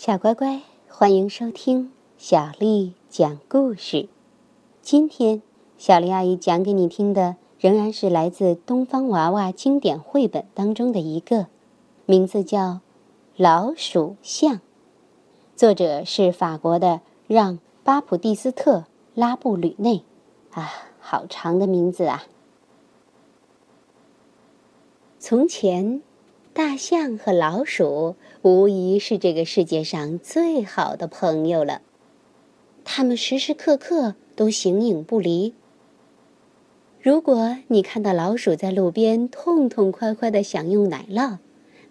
小乖乖，欢迎收听小丽讲故事。今天，小丽阿姨讲给你听的仍然是来自《东方娃娃》经典绘本当中的一个，名字叫《老鼠象》，作者是法国的让·巴普蒂斯特·拉布吕内。啊，好长的名字啊！从前。大象和老鼠无疑是这个世界上最好的朋友了，它们时时刻刻都形影不离。如果你看到老鼠在路边痛痛快快的享用奶酪，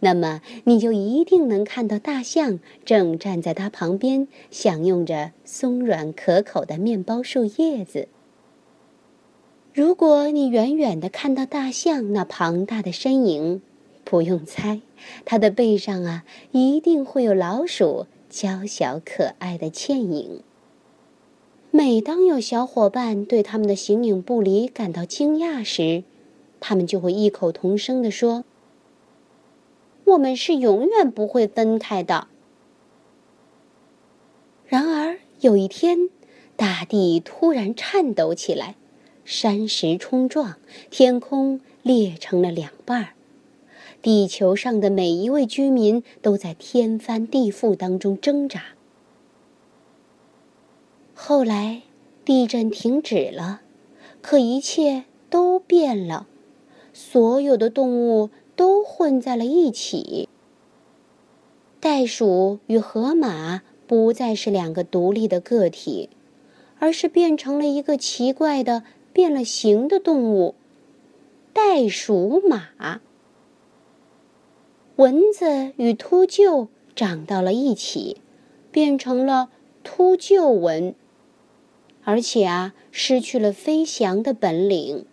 那么你就一定能看到大象正站在它旁边享用着松软可口的面包树叶子。如果你远远的看到大象那庞大的身影，不用猜，它的背上啊，一定会有老鼠娇小可爱的倩影。每当有小伙伴对他们的形影不离感到惊讶时，他们就会异口同声地说：“我们是永远不会分开的。”然而有一天，大地突然颤抖起来，山石冲撞，天空裂成了两半儿。地球上的每一位居民都在天翻地覆当中挣扎。后来，地震停止了，可一切都变了，所有的动物都混在了一起。袋鼠与河马不再是两个独立的个体，而是变成了一个奇怪的变了形的动物——袋鼠马。蚊子与秃鹫长到了一起，变成了秃鹫蚊，而且啊，失去了飞翔的本领。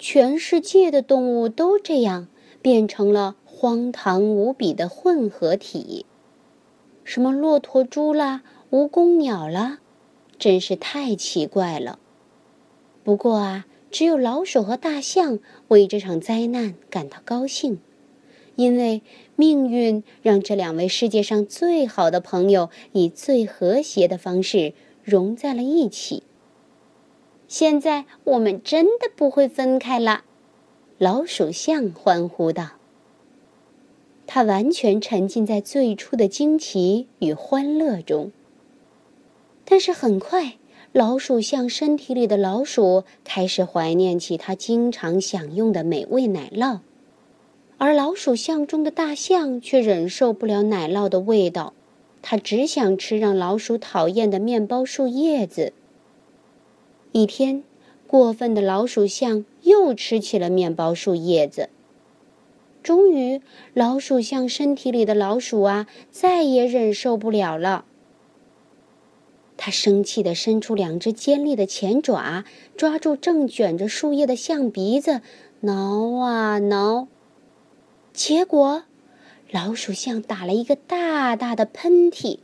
全世界的动物都这样，变成了荒唐无比的混合体。什么骆驼、猪啦，蜈蚣、鸟啦，真是太奇怪了。不过啊，只有老鼠和大象为这场灾难感到高兴。因为命运让这两位世界上最好的朋友以最和谐的方式融在了一起。现在我们真的不会分开了，老鼠象欢呼道。他完全沉浸在最初的惊奇与欢乐中。但是很快，老鼠象身体里的老鼠开始怀念起它经常享用的美味奶酪。而老鼠象中的大象却忍受不了奶酪的味道，它只想吃让老鼠讨厌的面包树叶子。一天，过分的老鼠象又吃起了面包树叶子。终于，老鼠象身体里的老鼠啊，再也忍受不了了。它生气地伸出两只尖利的前爪，抓住正卷着树叶的象鼻子，挠啊挠。结果，老鼠象打了一个大大的喷嚏，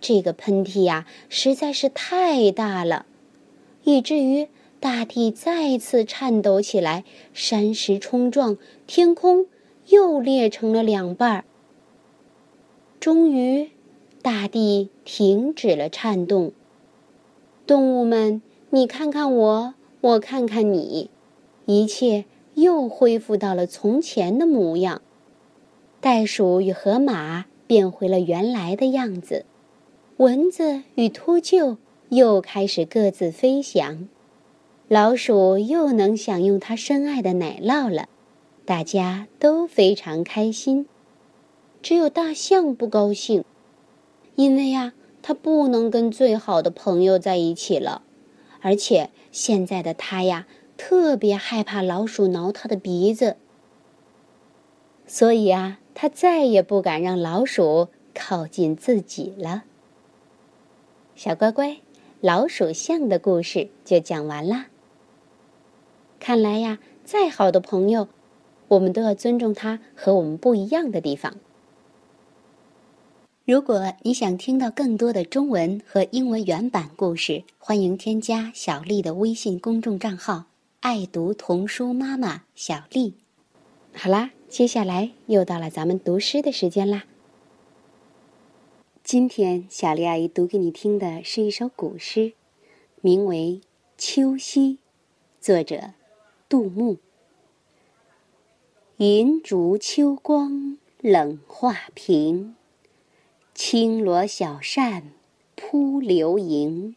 这个喷嚏呀实在是太大了，以至于大地再次颤抖起来，山石冲撞，天空又裂成了两半儿。终于，大地停止了颤动，动物们，你看看我，我看看你，一切。又恢复到了从前的模样，袋鼠与河马变回了原来的样子，蚊子与秃鹫又开始各自飞翔，老鼠又能享用它深爱的奶酪了，大家都非常开心。只有大象不高兴，因为呀，它不能跟最好的朋友在一起了，而且现在的它呀。特别害怕老鼠挠它的鼻子，所以啊，他再也不敢让老鼠靠近自己了。小乖乖，老鼠象的故事就讲完啦。看来呀，再好的朋友，我们都要尊重他和我们不一样的地方。如果你想听到更多的中文和英文原版故事，欢迎添加小丽的微信公众账号。爱读童书妈妈小丽，好啦，接下来又到了咱们读诗的时间啦。今天小丽阿姨读给你听的是一首古诗，名为《秋夕》，作者杜牧。银烛秋光冷画屏，轻罗小扇扑流萤。